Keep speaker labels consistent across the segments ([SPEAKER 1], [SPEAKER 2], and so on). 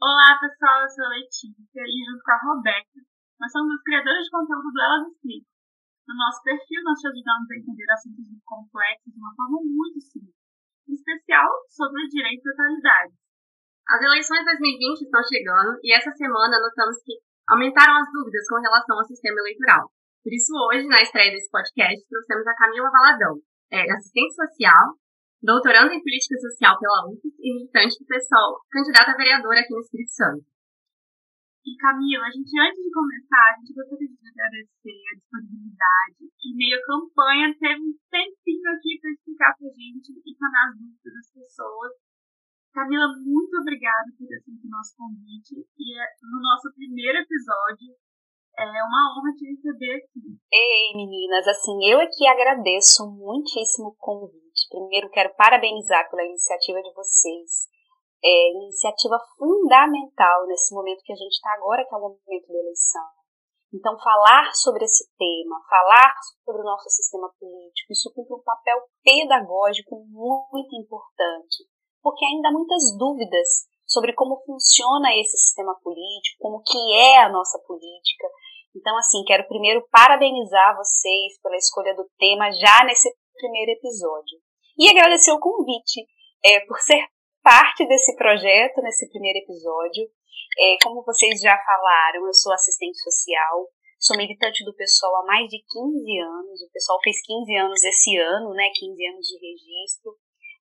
[SPEAKER 1] Olá, pessoal, eu sou a Letícia e junto com a Roberta, nós somos as criadoras de conteúdo do Elas Escritas. No nosso perfil, nós te ajudamos a entender assuntos muito complexos de uma forma muito simples, em especial sobre o direito atualidades.
[SPEAKER 2] As eleições 2020 estão chegando e essa semana notamos que aumentaram as dúvidas com relação ao sistema eleitoral. Por isso, hoje, na estreia desse podcast, trouxemos a Camila Valadão, é, assistente social, doutorando em política social pela UFES e militante do PSOL, candidata a vereadora aqui no Espírito Santo.
[SPEAKER 1] E Camila, a gente antes de começar, a gente gostaria de agradecer a disponibilidade e meio a campanha teve um tempinho aqui para explicar para a gente e sanar as dúvidas das pessoas. Camila, muito obrigada por ter aceito o nosso convite e é no nosso primeiro episódio é uma honra te receber aqui.
[SPEAKER 3] Ei, meninas, assim, eu aqui agradeço muitíssimo o convite. Primeiro, quero parabenizar pela iniciativa de vocês. É iniciativa fundamental nesse momento que a gente está agora, que é o momento da eleição. Então, falar sobre esse tema, falar sobre o nosso sistema político, isso cumpre um papel pedagógico muito importante, porque ainda há muitas dúvidas sobre como funciona esse sistema político, como que é a nossa política, então, assim, quero primeiro parabenizar vocês pela escolha do tema já nesse primeiro episódio. E agradecer o convite é, por ser parte desse projeto nesse primeiro episódio. É, como vocês já falaram, eu sou assistente social, sou militante do pessoal há mais de 15 anos. O pessoal fez 15 anos esse ano, né? 15 anos de registro.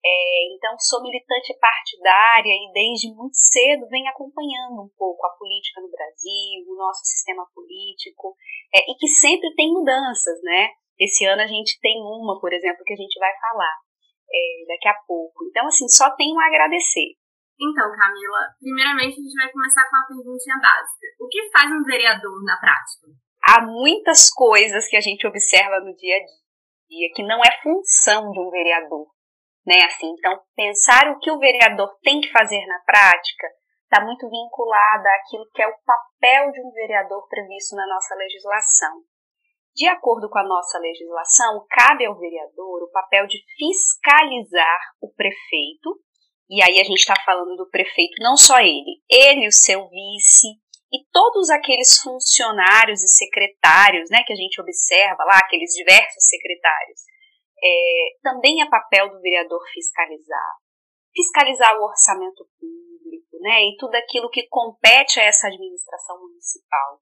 [SPEAKER 3] É, então, sou militante partidária e desde muito cedo venho acompanhando um pouco a política no Brasil, o nosso sistema político, é, e que sempre tem mudanças, né? Esse ano a gente tem uma, por exemplo, que a gente vai falar é, daqui a pouco. Então, assim, só tenho a agradecer.
[SPEAKER 2] Então, Camila, primeiramente a gente vai começar com a perguntinha básica. O que faz um vereador na prática?
[SPEAKER 3] Há muitas coisas que a gente observa no dia a dia que não é função de um vereador né? Assim, então pensar o que o vereador tem que fazer na prática está muito vinculada àquilo que é o papel de um vereador previsto na nossa legislação. De acordo com a nossa legislação, cabe ao vereador o papel de fiscalizar o prefeito, e aí a gente está falando do prefeito, não só ele, ele, o seu vice e todos aqueles funcionários e secretários, né, que a gente observa lá, aqueles diversos secretários, é, também é papel do vereador fiscalizar. Fiscalizar o orçamento público, né, e tudo aquilo que compete a essa administração municipal.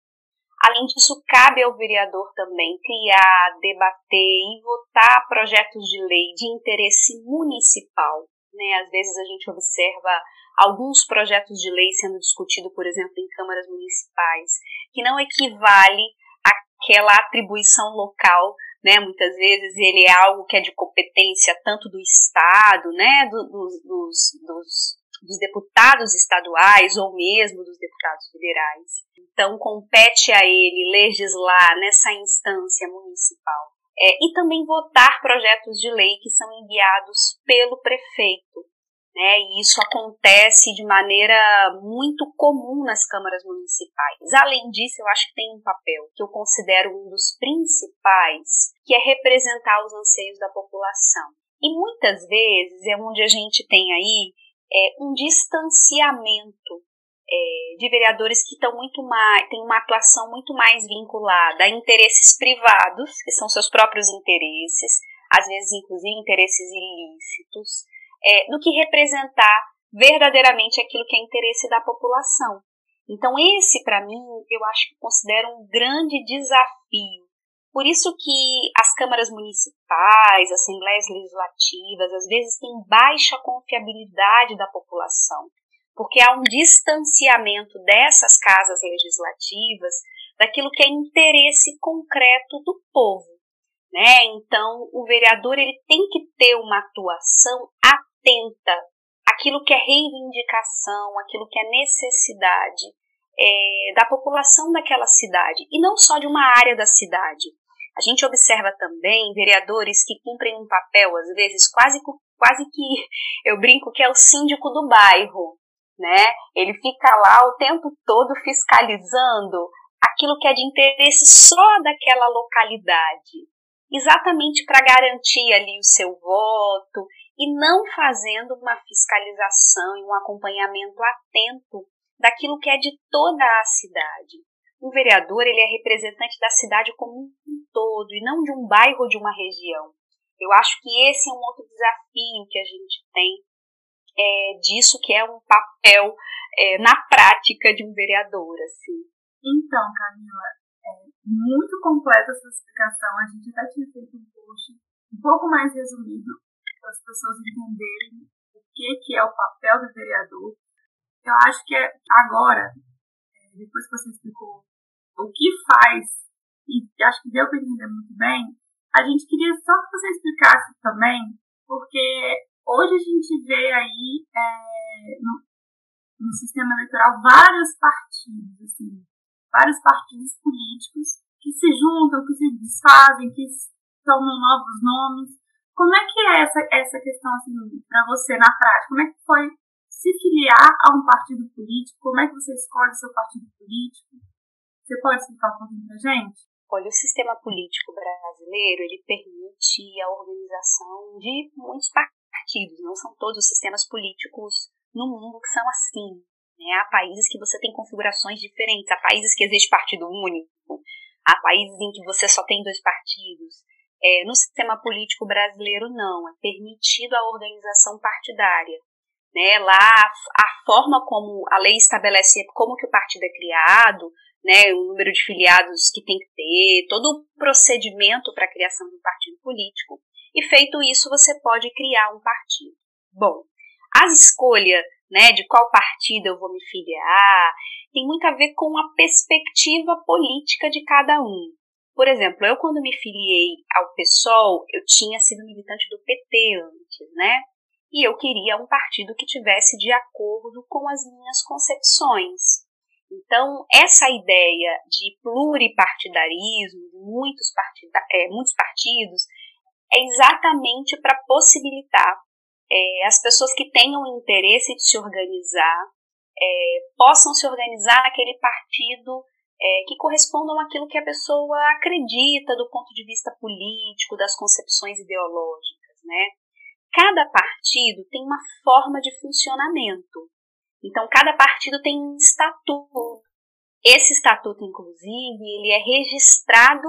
[SPEAKER 3] Além disso, cabe ao vereador também criar, debater e votar projetos de lei de interesse municipal. Né? Às vezes a gente observa alguns projetos de lei sendo discutidos, por exemplo, em câmaras municipais, que não equivale àquela atribuição local né? Muitas vezes ele é algo que é de competência tanto do Estado, né? Do, dos, dos, dos, dos deputados estaduais ou mesmo dos deputados federais. Então compete a ele legislar nessa instância municipal. É, e também votar projetos de lei que são enviados pelo prefeito né? E isso acontece de maneira muito comum nas câmaras municipais. Além disso, eu acho que tem um papel que eu considero um dos principais, que é representar os anseios da população. E muitas vezes é onde a gente tem aí é, um distanciamento é, de vereadores que estão muito mais, têm uma atuação muito mais vinculada a interesses privados, que são seus próprios interesses, às vezes inclusive interesses ilícitos, é, do que representar verdadeiramente aquilo que é interesse da população. Então, esse, para mim, eu acho que considero um grande desafio. Por isso que as câmaras municipais, assembleias legislativas, às vezes têm baixa confiabilidade da população, porque há um distanciamento dessas casas legislativas daquilo que é interesse concreto do povo. Né? Então, o vereador ele tem que ter uma atuação atenta aquilo que é reivindicação, aquilo que é necessidade é, da população daquela cidade e não só de uma área da cidade. A gente observa também vereadores que cumprem um papel, às vezes, quase, quase que eu brinco que é o síndico do bairro, né? Ele fica lá o tempo todo fiscalizando aquilo que é de interesse só daquela localidade, exatamente para garantir ali o seu voto e não fazendo uma fiscalização e um acompanhamento atento daquilo que é de toda a cidade. Um vereador ele é representante da cidade como um todo e não de um bairro ou de uma região. Eu acho que esse é um outro desafio que a gente tem é, disso que é um papel é, na prática de um vereador, assim.
[SPEAKER 1] Então, Camila, é muito completa essa explicação. A gente até tinha feito um post um pouco mais resumido para as pessoas entenderem o que, que é o papel do vereador. Eu acho que agora, é, depois que você explicou o que faz, e acho que deu para entender muito bem, a gente queria só que você explicasse também, porque hoje a gente vê aí é, no, no sistema eleitoral vários partidos, assim, vários partidos políticos que se juntam, que se desfazem, que tomam novos nomes. Como é que é essa, essa questão assim, para você na prática? Como é que foi se filiar a um partido político? Como é que você escolhe seu partido político? Você pode explicar um pouquinho para gente?
[SPEAKER 3] Olha, o sistema político brasileiro ele permite a organização de muitos partidos. Não são todos os sistemas políticos no mundo que são assim. Né? Há países que você tem configurações diferentes, há países que existe partido único, há países em que você só tem dois partidos. É, no sistema político brasileiro, não, é permitido a organização partidária. Né? Lá, a forma como a lei estabelece como que o partido é criado, né, o número de filiados que tem que ter, todo o procedimento para a criação de um partido político, e feito isso, você pode criar um partido. Bom, a escolha né, de qual partido eu vou me filiar, tem muito a ver com a perspectiva política de cada um. Por exemplo, eu quando me filiei ao PSOL, eu tinha sido militante do PT antes, né? E eu queria um partido que tivesse de acordo com as minhas concepções. Então, essa ideia de pluripartidarismo, muitos, partida é, muitos partidos, é exatamente para possibilitar é, as pessoas que tenham interesse de se organizar é, possam se organizar naquele partido é, que correspondam àquilo que a pessoa acredita do ponto de vista político, das concepções ideológicas, né? Cada partido tem uma forma de funcionamento. Então, cada partido tem um estatuto. Esse estatuto, inclusive, ele é registrado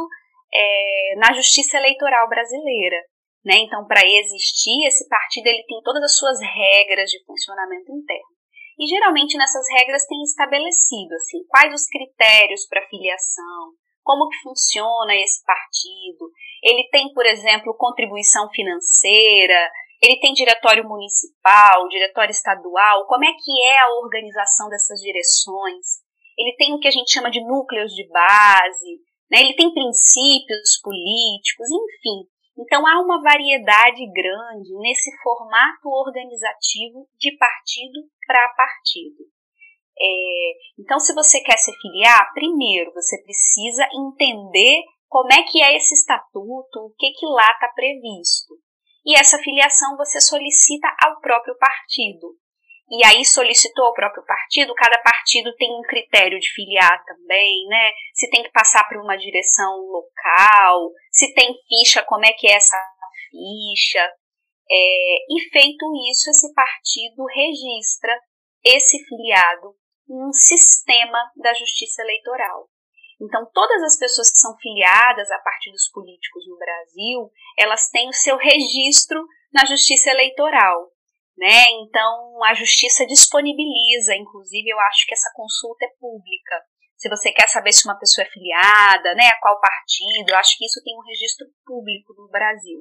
[SPEAKER 3] é, na Justiça Eleitoral Brasileira. Né? Então, para existir esse partido, ele tem todas as suas regras de funcionamento interno. E geralmente nessas regras tem estabelecido assim, quais os critérios para filiação, como que funciona esse partido. Ele tem, por exemplo, contribuição financeira, ele tem diretório municipal, diretório estadual, como é que é a organização dessas direções. Ele tem o que a gente chama de núcleos de base, né? ele tem princípios políticos, enfim. Então há uma variedade grande nesse formato organizativo de partido para partido. É, então, se você quer se filiar, primeiro você precisa entender como é que é esse estatuto, o que, que lá está previsto. E essa filiação você solicita ao próprio partido e aí solicitou ao próprio partido, cada partido tem um critério de filiar também, né? Se tem que passar por uma direção local, se tem ficha, como é que é essa ficha. É, e feito isso, esse partido registra esse filiado em um sistema da justiça eleitoral. Então, todas as pessoas que são filiadas a partidos políticos no Brasil, elas têm o seu registro na justiça eleitoral né? Então a justiça disponibiliza, inclusive eu acho que essa consulta é pública. Se você quer saber se uma pessoa é filiada, né, a qual partido, eu acho que isso tem um registro público no Brasil.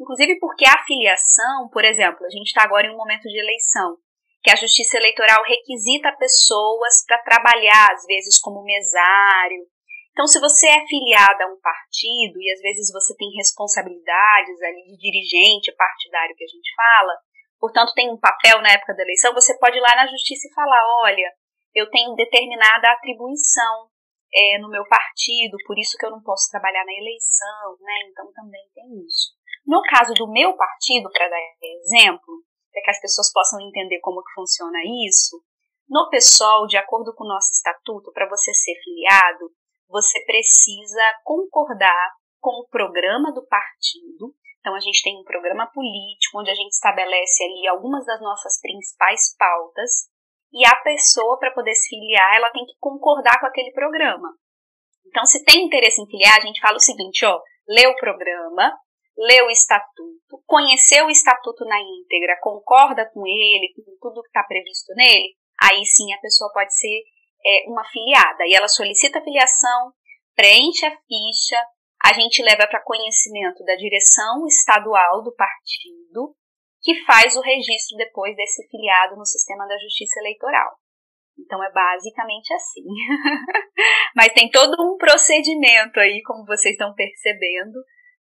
[SPEAKER 3] Inclusive porque a filiação, por exemplo, a gente está agora em um momento de eleição, que a justiça eleitoral requisita pessoas para trabalhar, às vezes, como mesário. Então, se você é filiada a um partido e às vezes você tem responsabilidades ali de dirigente partidário que a gente fala, portanto tem um papel na época da eleição, você pode ir lá na justiça e falar: olha, eu tenho determinada atribuição é, no meu partido, por isso que eu não posso trabalhar na eleição, né? Então também tem isso. No caso do meu partido, para dar exemplo, para que as pessoas possam entender como que funciona isso, no PSOL, de acordo com o nosso estatuto, para você ser filiado, você precisa concordar com o programa do partido, então, a gente tem um programa político onde a gente estabelece ali algumas das nossas principais pautas e a pessoa, para poder se filiar, ela tem que concordar com aquele programa. Então, se tem interesse em filiar, a gente fala o seguinte, ó, lê o programa, lê o estatuto, conheceu o estatuto na íntegra, concorda com ele, com tudo que está previsto nele, aí sim a pessoa pode ser é, uma filiada. E ela solicita a filiação, preenche a ficha, a gente leva para conhecimento da direção estadual do partido, que faz o registro depois desse filiado no sistema da justiça eleitoral. Então é basicamente assim. Mas tem todo um procedimento aí, como vocês estão percebendo,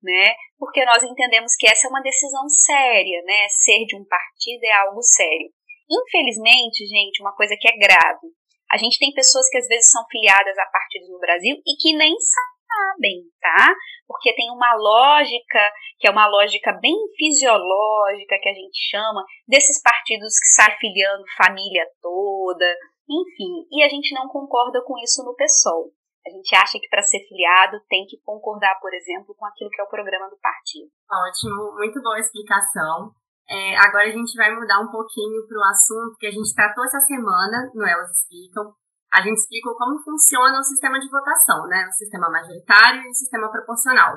[SPEAKER 3] né? Porque nós entendemos que essa é uma decisão séria, né? Ser de um partido é algo sério. Infelizmente, gente, uma coisa que é grave. A gente tem pessoas que às vezes são filiadas a partidos no Brasil e que nem sabem, tá? Porque tem uma lógica, que é uma lógica bem fisiológica, que a gente chama, desses partidos que saem filiando família toda, enfim, e a gente não concorda com isso no PSOL. A gente acha que para ser filiado tem que concordar, por exemplo, com aquilo que é o programa do partido.
[SPEAKER 2] Ótimo, muito boa explicação. É, agora a gente vai mudar um pouquinho para o assunto que a gente tratou essa semana no Elas Explicam. A gente explicou como funciona o sistema de votação, né? O sistema majoritário e o sistema proporcional.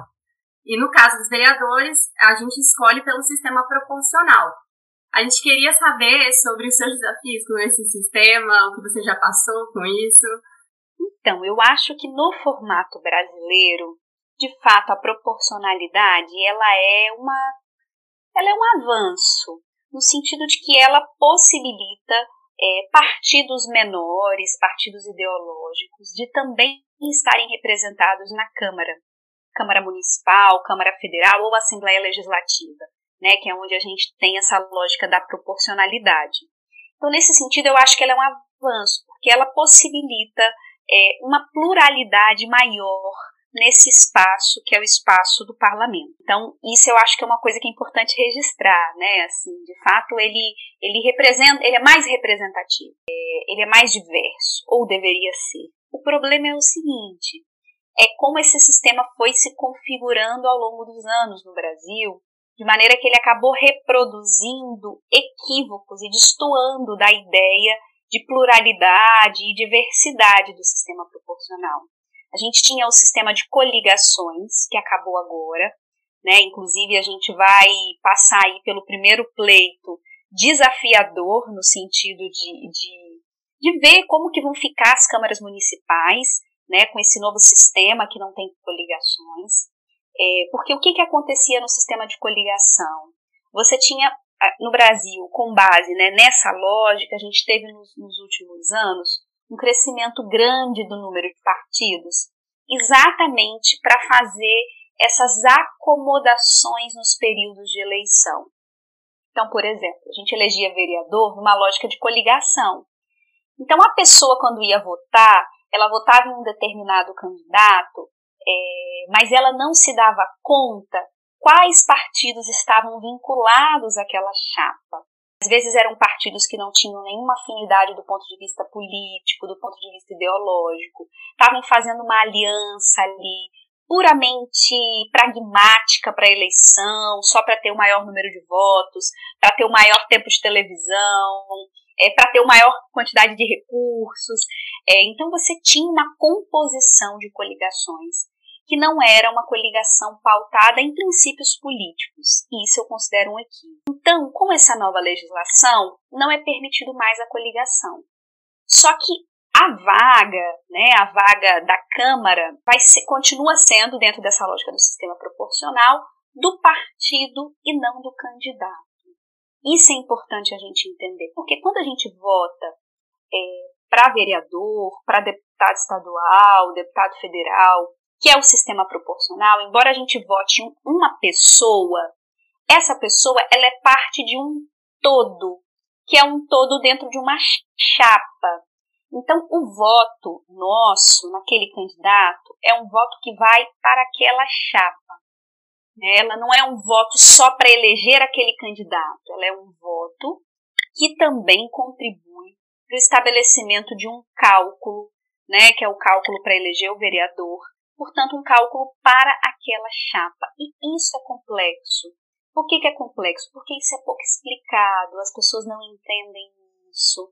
[SPEAKER 2] E no caso dos vereadores, a gente escolhe pelo sistema proporcional, a gente queria saber sobre os seus desafios com esse sistema, o que você já passou com isso.
[SPEAKER 3] Então, eu acho que no formato brasileiro, de fato, a proporcionalidade, ela é uma ela é um avanço, no sentido de que ela possibilita é, partidos menores, partidos ideológicos, de também estarem representados na Câmara, Câmara Municipal, Câmara Federal ou Assembleia Legislativa né, que é onde a gente tem essa lógica da proporcionalidade. Então, nesse sentido, eu acho que ela é um avanço, porque ela possibilita é, uma pluralidade maior nesse espaço que é o espaço do parlamento. Então, isso eu acho que é uma coisa que é importante registrar, né? Assim, de fato, ele ele representa, ele é mais representativo, é, ele é mais diverso, ou deveria ser. O problema é o seguinte, é como esse sistema foi se configurando ao longo dos anos no Brasil, de maneira que ele acabou reproduzindo equívocos e destoando da ideia de pluralidade e diversidade do sistema proporcional. A gente tinha o sistema de coligações, que acabou agora, né? Inclusive a gente vai passar aí pelo primeiro pleito desafiador no sentido de, de, de ver como que vão ficar as câmaras municipais, né, com esse novo sistema que não tem coligações. É, porque o que, que acontecia no sistema de coligação? Você tinha, no Brasil, com base né, nessa lógica, a gente teve nos, nos últimos anos um crescimento grande do número de partidos, exatamente para fazer essas acomodações nos períodos de eleição. Então, por exemplo, a gente elegia vereador numa lógica de coligação. Então, a pessoa, quando ia votar, ela votava em um determinado candidato é, mas ela não se dava conta quais partidos estavam vinculados àquela chapa. Às vezes eram partidos que não tinham nenhuma afinidade do ponto de vista político, do ponto de vista ideológico, estavam fazendo uma aliança ali puramente pragmática para a eleição, só para ter o maior número de votos, para ter o maior tempo de televisão, é, para ter uma maior quantidade de recursos. É, então você tinha uma composição de coligações que não era uma coligação pautada em princípios políticos, e isso eu considero um equívoco. Então, com essa nova legislação, não é permitido mais a coligação. Só que a vaga, né, a vaga da Câmara, vai ser, continua sendo, dentro dessa lógica do sistema proporcional, do partido e não do candidato. Isso é importante a gente entender, porque quando a gente vota é, para vereador, para deputado estadual, deputado federal, que é o sistema proporcional, embora a gente vote em uma pessoa, essa pessoa ela é parte de um todo, que é um todo dentro de uma chapa. Então, o voto nosso naquele candidato é um voto que vai para aquela chapa. Ela não é um voto só para eleger aquele candidato, ela é um voto que também contribui para o estabelecimento de um cálculo, né, que é o cálculo para eleger o vereador, portanto, um cálculo para aquela chapa. E isso é complexo. Por que, que é complexo? Porque isso é pouco explicado, as pessoas não entendem isso.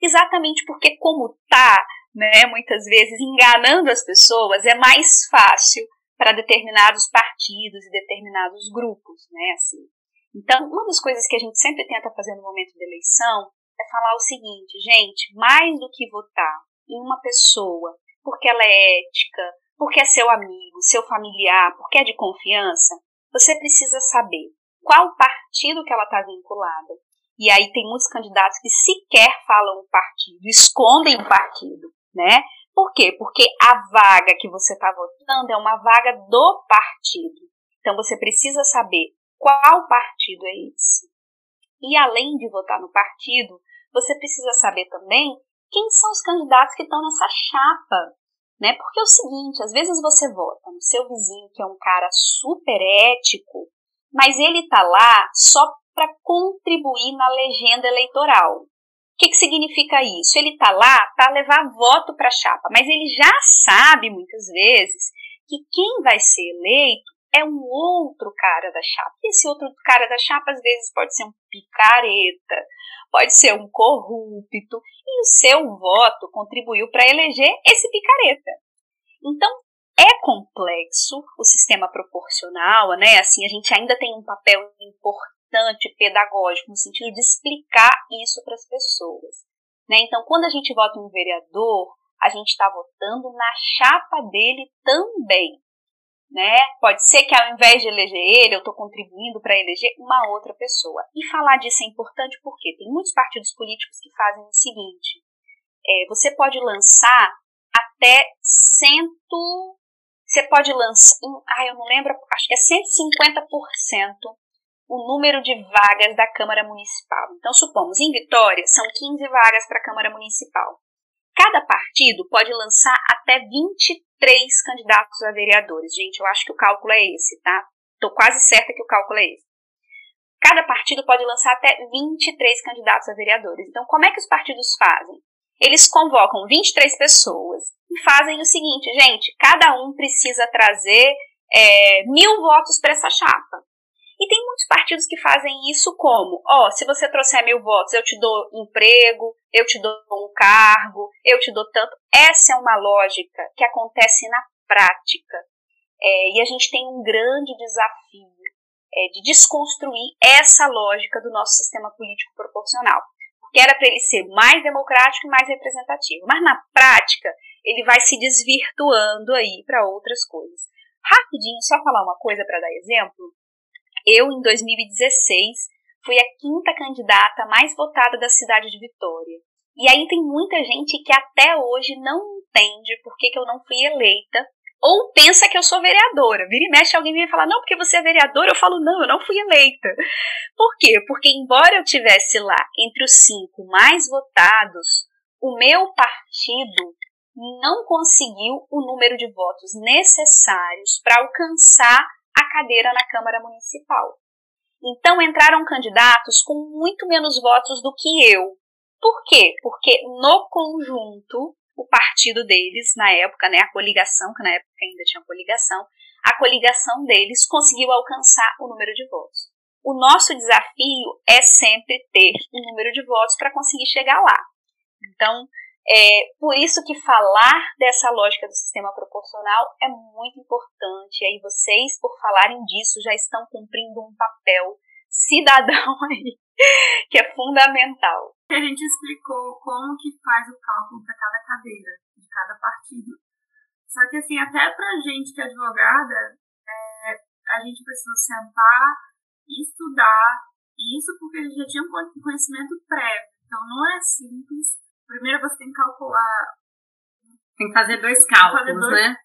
[SPEAKER 3] exatamente porque como tá, né, muitas vezes enganando as pessoas, é mais fácil para determinados partidos e determinados grupos, né, assim. Então, uma das coisas que a gente sempre tenta fazer no momento da eleição é falar o seguinte, gente, mais do que votar em uma pessoa porque ela é ética, porque é seu amigo, seu familiar, porque é de confiança, você precisa saber qual partido que ela está vinculada. E aí tem muitos candidatos que sequer falam o partido, escondem o partido, né? Por quê? Porque a vaga que você está votando é uma vaga do partido. Então você precisa saber qual partido é esse. E além de votar no partido, você precisa saber também quem são os candidatos que estão nessa chapa. Né? Porque é o seguinte, às vezes você vota no seu vizinho, que é um cara super ético, mas ele está lá só para contribuir na legenda eleitoral. O que, que significa isso? Ele está lá para levar voto para a chapa, mas ele já sabe muitas vezes que quem vai ser eleito é um outro cara da chapa. E esse outro cara da chapa, às vezes, pode ser um picareta, pode ser um corrupto, e o seu voto contribuiu para eleger esse picareta. Então, é complexo o sistema proporcional, né? Assim, a gente ainda tem um papel importante pedagógico no sentido de explicar isso para as pessoas. Né? Então, quando a gente vota um vereador, a gente está votando na chapa dele também né? Pode ser que ao invés de eleger ele, eu estou contribuindo para eleger uma outra pessoa. E falar disso é importante porque tem muitos partidos políticos que fazem o seguinte: é, você pode lançar até cento. Você pode lançar. Ah, eu não lembro, acho que é 150% o número de vagas da Câmara Municipal. Então, supomos, em Vitória, são 15 vagas para a Câmara Municipal. Cada partido pode lançar até 23 candidatos a vereadores. Gente, eu acho que o cálculo é esse, tá? Estou quase certa que o cálculo é esse. Cada partido pode lançar até 23 candidatos a vereadores. Então, como é que os partidos fazem? Eles convocam 23 pessoas e fazem o seguinte, gente: cada um precisa trazer é, mil votos para essa chapa. E tem muitos partidos que fazem isso como, ó, oh, se você trouxer mil votos, eu te dou emprego, eu te dou um cargo, eu te dou tanto. Essa é uma lógica que acontece na prática. É, e a gente tem um grande desafio é, de desconstruir essa lógica do nosso sistema político proporcional. Porque era para ele ser mais democrático e mais representativo. Mas na prática, ele vai se desvirtuando aí para outras coisas. Rapidinho, só falar uma coisa para dar exemplo. Eu, em 2016, fui a quinta candidata mais votada da cidade de Vitória. E aí tem muita gente que até hoje não entende por que, que eu não fui eleita ou pensa que eu sou vereadora. Vira e mexe, alguém vem falar, não, porque você é vereadora. Eu falo, não, eu não fui eleita. Por quê? Porque, embora eu tivesse lá entre os cinco mais votados, o meu partido não conseguiu o número de votos necessários para alcançar a cadeira na Câmara Municipal. Então entraram candidatos com muito menos votos do que eu. Por quê? Porque no conjunto, o partido deles, na época, né, a coligação, que na época ainda tinha coligação, a coligação deles conseguiu alcançar o número de votos. O nosso desafio é sempre ter o número de votos para conseguir chegar lá. Então, é por isso que falar dessa lógica do sistema proporcional é muito importante. E aí vocês, por falarem disso, já estão cumprindo um papel cidadão aí, que é fundamental.
[SPEAKER 1] A gente explicou como que faz o cálculo para cada cadeira, de cada partido. Só que assim, até pra gente que é advogada, é, a gente precisa sentar e estudar isso porque a gente já tinha um conhecimento prévio. Então não é simples Primeiro você tem que calcular.
[SPEAKER 2] Tem que fazer dois cálculos, fazer dois... né?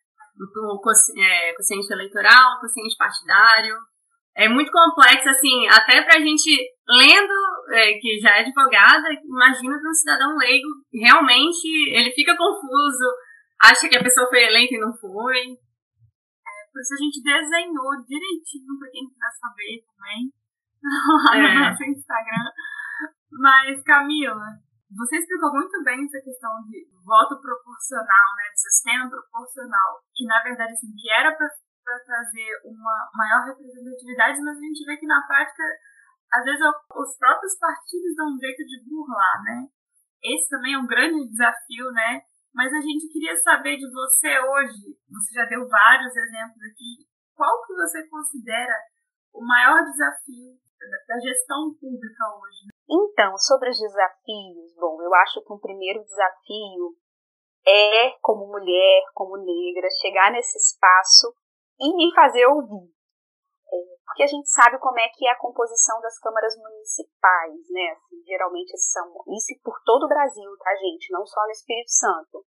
[SPEAKER 2] O quociente eleitoral, o quociente partidário. É muito complexo, assim, até pra gente, lendo, é, que já é advogada, imagina para um cidadão leigo, realmente ele fica confuso, acha que a pessoa foi eleita e não foi.
[SPEAKER 1] É, por isso a gente desenhou direitinho para quem quiser saber também, lá no é. nosso Instagram. Mas, Camila, você explicou muito bem essa questão de voto proporcional, né, de sistema proporcional, que na verdade assim, que era para trazer uma maior representatividade, mas a gente vê que na prática, às vezes os próprios partidos dão um jeito de burlar, né? esse também é um grande desafio, né? Mas a gente queria saber de você hoje, você já deu vários exemplos aqui, qual que você considera o maior desafio da gestão pública hoje?
[SPEAKER 3] Então, sobre os desafios, bom, eu acho que um primeiro desafio é, como mulher, como negra, chegar nesse espaço e me fazer ouvir. É, porque a gente sabe como é que é a composição das câmaras municipais, né? Assim, geralmente são, isso por todo o Brasil, tá, gente? Não só no Espírito Santo.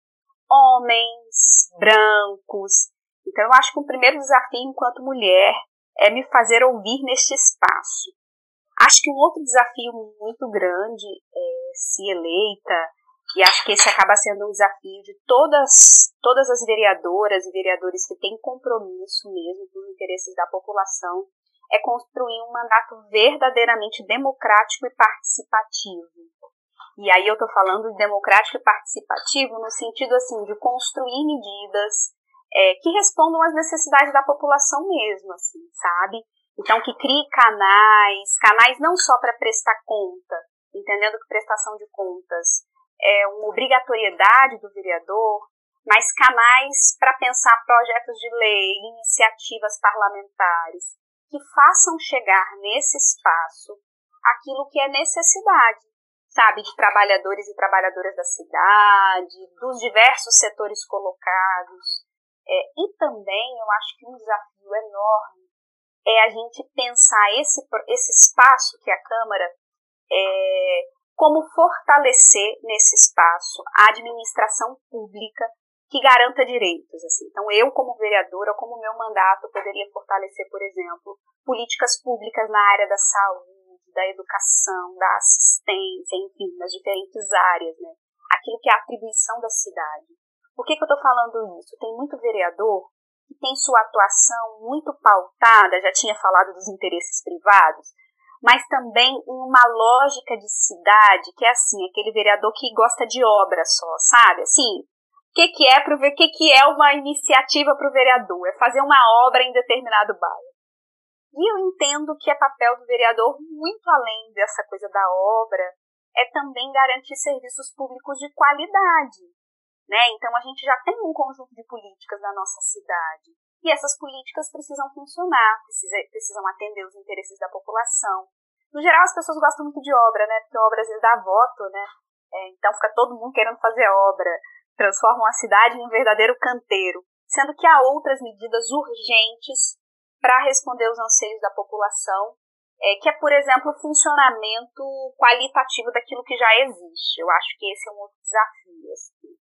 [SPEAKER 3] Homens, brancos. Então, eu acho que o primeiro desafio enquanto mulher é me fazer ouvir neste espaço. Acho que um outro desafio muito grande, é, se eleita, e acho que esse acaba sendo um desafio de todas, todas as vereadoras e vereadores que têm compromisso mesmo com os interesses da população, é construir um mandato verdadeiramente democrático e participativo. E aí eu estou falando de democrático e participativo no sentido assim de construir medidas é, que respondam às necessidades da população mesmo, assim, sabe? Então, que crie canais, canais não só para prestar conta, entendendo que prestação de contas é uma obrigatoriedade do vereador, mas canais para pensar projetos de lei, iniciativas parlamentares, que façam chegar nesse espaço aquilo que é necessidade, sabe, de trabalhadores e trabalhadoras da cidade, dos diversos setores colocados. É, e também eu acho que um desafio enorme é a gente pensar esse, esse espaço que a Câmara é, como fortalecer nesse espaço a administração pública que garanta direitos. Assim. Então, eu, como vereadora, como meu mandato, poderia fortalecer, por exemplo, políticas públicas na área da saúde, da educação, da assistência, enfim, nas diferentes áreas, né? Aquilo que é a atribuição da cidade. Por que, que eu estou falando isso? Tem muito vereador que tem sua atuação muito pautada, já tinha falado dos interesses privados, mas também uma lógica de cidade, que é assim, aquele vereador que gosta de obra só, sabe? Assim, o que, que é para ver o que, que é uma iniciativa para o vereador? É fazer uma obra em determinado bairro. E eu entendo que é papel do vereador, muito além dessa coisa da obra, é também garantir serviços públicos de qualidade. Né? Então a gente já tem um conjunto de políticas na nossa cidade. E essas políticas precisam funcionar, precisam atender os interesses da população. No geral, as pessoas gostam muito de obra, né? Porque obra às vezes dá voto, né? É, então fica todo mundo querendo fazer obra, transformam a cidade em um verdadeiro canteiro, sendo que há outras medidas urgentes para responder aos anseios da população, é, que é, por exemplo, o funcionamento qualitativo daquilo que já existe. Eu acho que esse é um outro desafio. Assim.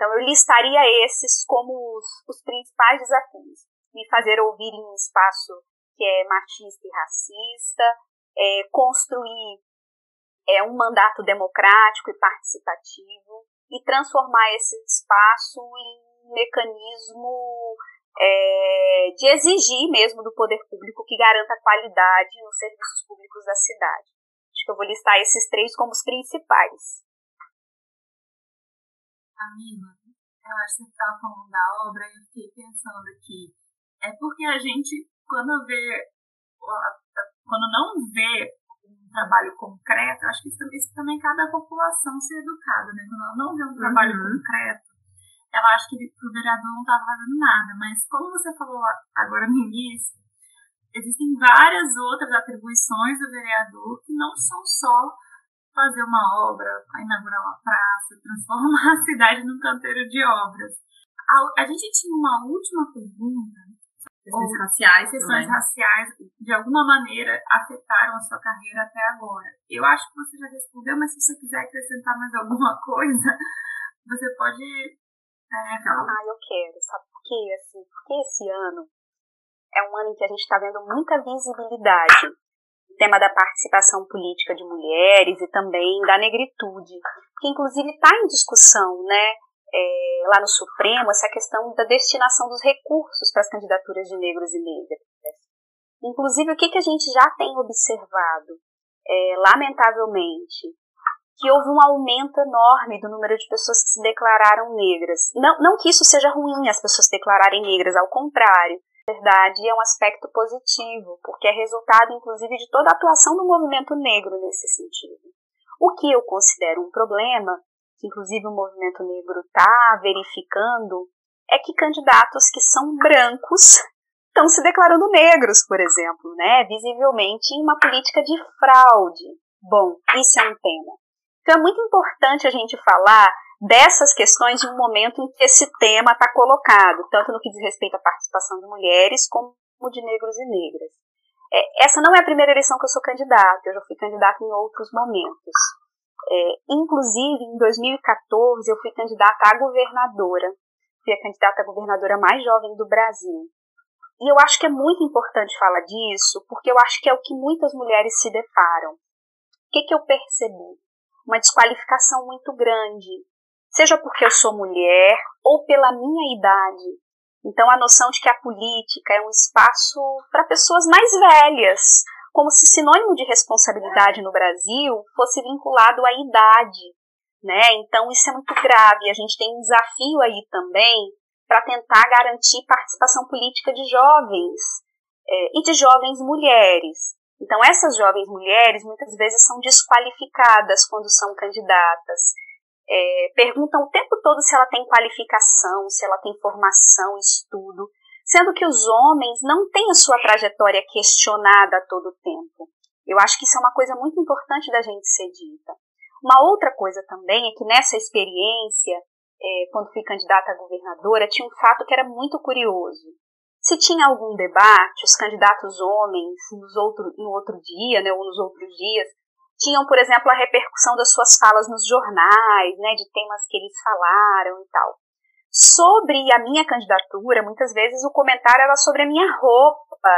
[SPEAKER 3] Então, eu listaria esses como os, os principais desafios. Me fazer ouvir em um espaço que é machista e racista, é, construir é, um mandato democrático e participativo e transformar esse espaço em um mecanismo é, de exigir mesmo do poder público que garanta qualidade nos serviços públicos da cidade. Acho que eu vou listar esses três como os principais.
[SPEAKER 1] Camila, eu acho que você estava falando da obra e eu fiquei pensando aqui. É porque a gente, quando vê, quando não vê um trabalho concreto, acho que isso, isso também cabe à população ser educada, né? Quando ela não vê um trabalho uhum. concreto, ela acha que o vereador não está fazendo nada. Mas como você falou agora no início, existem várias outras atribuições do vereador que não são só fazer uma obra, inaugurar uma praça, transformar a cidade num canteiro de obras. A, a gente tinha uma última pergunta.
[SPEAKER 2] Questões raciais.
[SPEAKER 1] Questões raciais, de alguma maneira, afetaram a sua carreira até agora. Eu acho que você já respondeu, mas se você quiser acrescentar mais alguma coisa, você pode é,
[SPEAKER 3] falar. Ah, eu quero. Sabe por quê? Assim, porque esse ano é um ano em que a gente está vendo muita visibilidade tema da participação política de mulheres e também da negritude, que inclusive está em discussão, né, é, lá no Supremo, essa questão da destinação dos recursos para as candidaturas de negros e negras. Inclusive, o que, que a gente já tem observado, é, lamentavelmente, que houve um aumento enorme do número de pessoas que se declararam negras. Não, não que isso seja ruim as pessoas se declararem negras, ao contrário verdade, é um aspecto positivo, porque é resultado, inclusive, de toda a atuação do movimento negro nesse sentido. O que eu considero um problema, que inclusive o movimento negro está verificando, é que candidatos que são brancos estão se declarando negros, por exemplo, né? visivelmente em uma política de fraude. Bom, isso é um tema. Então é muito importante a gente falar dessas questões um momento em que esse tema está colocado, tanto no que diz respeito à participação de mulheres como de negros e negras. É, essa não é a primeira eleição que eu sou candidata, eu já fui candidata em outros momentos. É, inclusive, em 2014, eu fui candidata a governadora. Fui a candidata a governadora mais jovem do Brasil. E eu acho que é muito importante falar disso, porque eu acho que é o que muitas mulheres se deparam. O que, que eu percebi? Uma desqualificação muito grande, seja porque eu sou mulher ou pela minha idade. Então, a noção de que a política é um espaço para pessoas mais velhas, como se sinônimo de responsabilidade no Brasil fosse vinculado à idade, né? Então, isso é muito grave. A gente tem um desafio aí também para tentar garantir participação política de jovens é, e de jovens mulheres. Então, essas jovens mulheres muitas vezes são desqualificadas quando são candidatas é, perguntam o tempo todo se ela tem qualificação, se ela tem formação, estudo, sendo que os homens não têm a sua trajetória questionada a todo tempo. Eu acho que isso é uma coisa muito importante da gente ser dita. Uma outra coisa também é que nessa experiência, é, quando fui candidata a governadora, tinha um fato que era muito curioso. Se tinha algum debate, os candidatos homens, nos outro, no outro dia, né, ou nos outros dias, tinham, por exemplo, a repercussão das suas falas nos jornais, né, de temas que eles falaram e tal. Sobre a minha candidatura, muitas vezes o comentário era sobre a minha roupa,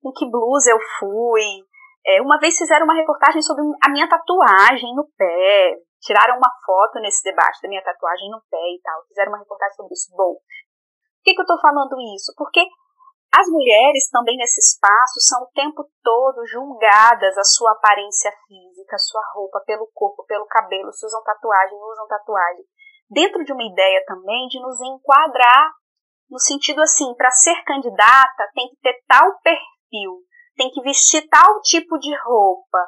[SPEAKER 3] com que blusa eu fui. É, uma vez fizeram uma reportagem sobre a minha tatuagem no pé, tiraram uma foto nesse debate da minha tatuagem no pé e tal, fizeram uma reportagem sobre isso. Bom, por que, que eu estou falando isso? Porque as mulheres também nesse espaço são o tempo todo julgadas a sua aparência física, sua roupa, pelo corpo, pelo cabelo, se usam tatuagem, não usam tatuagem. Dentro de uma ideia também de nos enquadrar no sentido assim, para ser candidata tem que ter tal perfil, tem que vestir tal tipo de roupa,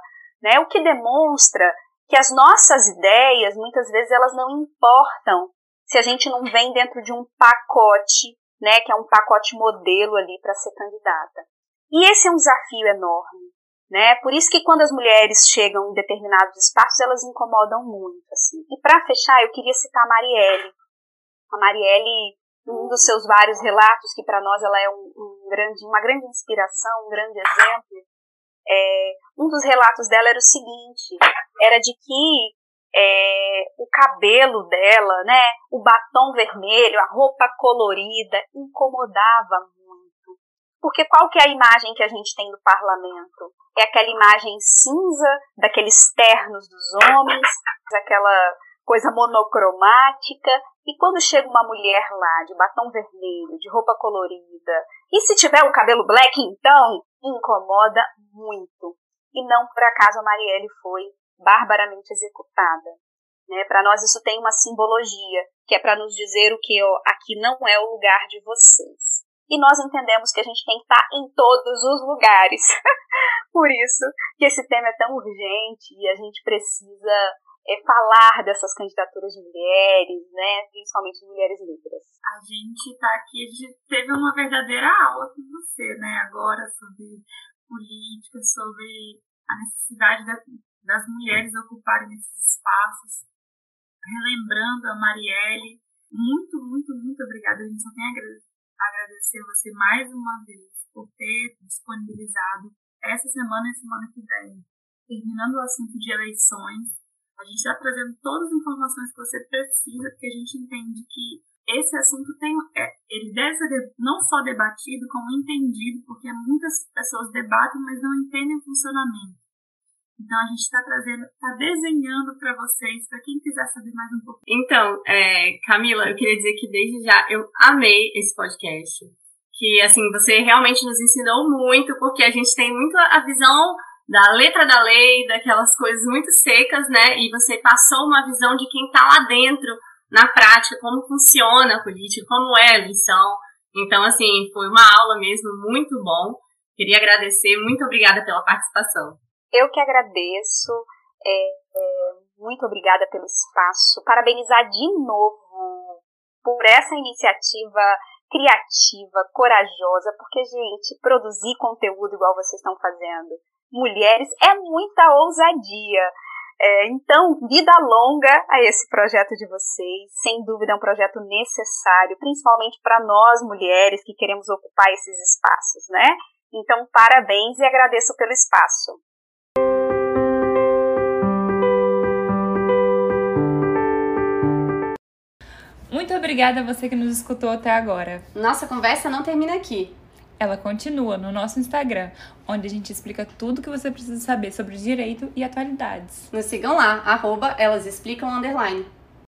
[SPEAKER 3] né? O que demonstra que as nossas ideias muitas vezes elas não importam se a gente não vem dentro de um pacote né, que é um pacote modelo ali para ser candidata. E esse é um desafio enorme, né? Por isso que quando as mulheres chegam em determinados espaços, elas incomodam muito, assim. E para fechar, eu queria citar a Marielle. A Marielle, um dos seus vários relatos, que para nós ela é um, um grande, uma grande inspiração, um grande exemplo, é, um dos relatos dela era o seguinte, era de que é, o cabelo dela, né, o batom vermelho, a roupa colorida, incomodava muito. Porque qual que é a imagem que a gente tem do parlamento? É aquela imagem cinza daqueles ternos dos homens, aquela coisa monocromática. E quando chega uma mulher lá de batom vermelho, de roupa colorida, e se tiver o cabelo black, então incomoda muito. E não por acaso a Marielle foi barbaramente executada. Né? Para nós isso tem uma simbologia, que é para nos dizer o que ó, aqui não é o lugar de vocês. E nós entendemos que a gente tem que estar em todos os lugares. Por isso que esse tema é tão urgente e a gente precisa é, falar dessas candidaturas de mulheres, né, principalmente de mulheres negras.
[SPEAKER 1] A gente está aqui, a gente teve uma verdadeira aula com você, né, agora sobre política, sobre a necessidade da, das mulheres ocuparem esses espaços, relembrando a Marielle. Muito, muito, muito obrigada. A gente só tem a agradecer você mais uma vez por ter disponibilizado essa semana e semana que vem, terminando o assunto de eleições. A gente está trazendo todas as informações que você precisa, porque a gente entende que esse assunto tem, é, ele deve ser não só debatido, como entendido, porque muitas pessoas debatem, mas não entendem o funcionamento. Então a gente está trazendo, está desenhando para vocês, para quem quiser saber mais um pouco.
[SPEAKER 2] Então, é, Camila, eu queria dizer que desde já eu amei esse podcast. Que assim, você realmente nos ensinou muito, porque a gente tem muito a visão da letra da lei, daquelas coisas muito secas, né? E você passou uma visão de quem está lá dentro, na prática, como funciona a política, como é a eleição. Então, assim, foi uma aula mesmo muito bom. Queria agradecer, muito obrigada pela participação.
[SPEAKER 3] Eu que agradeço. É, é, muito obrigada pelo espaço. Parabenizar de novo por essa iniciativa criativa, corajosa, porque, gente, produzir conteúdo igual vocês estão fazendo, mulheres, é muita ousadia. É, então, vida longa a esse projeto de vocês. Sem dúvida, é um projeto necessário, principalmente para nós mulheres que queremos ocupar esses espaços, né? Então, parabéns e agradeço pelo espaço.
[SPEAKER 4] Muito obrigada a você que nos escutou até agora.
[SPEAKER 2] Nossa conversa não termina aqui.
[SPEAKER 4] Ela continua no nosso Instagram, onde a gente explica tudo o que você precisa saber sobre direito e atualidades.
[SPEAKER 2] Nos sigam lá, arroba elas explicam underline.